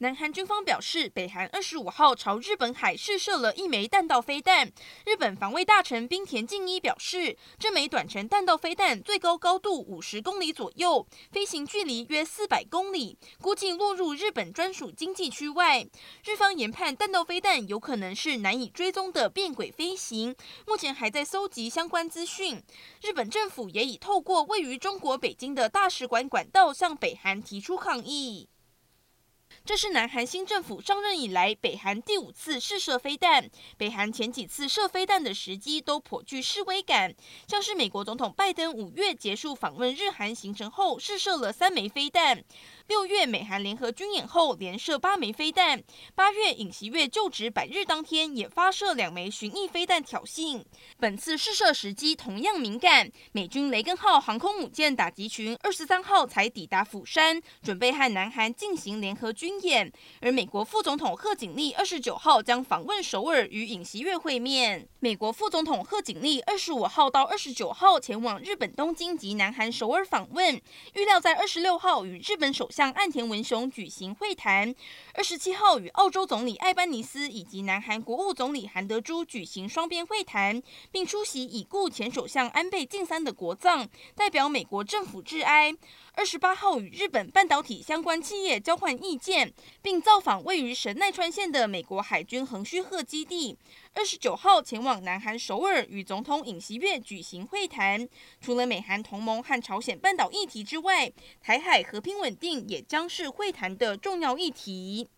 南韩军方表示，北韩二十五号朝日本海试射了一枚弹道飞弹。日本防卫大臣冰田靖一表示，这枚短程弹道飞弹最高高度五十公里左右，飞行距离约四百公里，估计落入日本专属经济区外。日方研判弹道飞弹有可能是难以追踪的变轨飞行，目前还在搜集相关资讯。日本政府也已透过位于中国北京的大使馆管道向北韩提出抗议。这是南韩新政府上任以来，北韩第五次试射飞弹。北韩前几次射飞弹的时机都颇具示威感，像是美国总统拜登五月结束访问日韩行程后试射了三枚飞弹；六月美韩联合军演后连射八枚飞弹；八月尹锡悦就职百日当天也发射两枚巡弋飞弹挑衅。本次试射时机同样敏感，美军雷根号航空母舰打击群二十三号才抵达釜山，准备和南韩进行联合军演，而美国副总统贺锦丽二十九号将访问首尔与尹锡悦会面。美国副总统贺锦丽二十五号到二十九号前往日本东京及南韩首尔访问，预料在二十六号与日本首相岸田文雄举行会谈，二十七号与澳洲总理艾班尼斯以及南韩国务总理韩德洙举行双边会谈，并出席已故前首相安倍晋三的国葬，代表美国政府致哀。二十八号与日本半导体相关企业交换意见，并造访位于神奈川县的美国海军横须贺基地。二十九号前往南韩首尔与总统尹锡悦举行会谈。除了美韩同盟和朝鲜半岛议题之外，台海和平稳定也将是会谈的重要议题。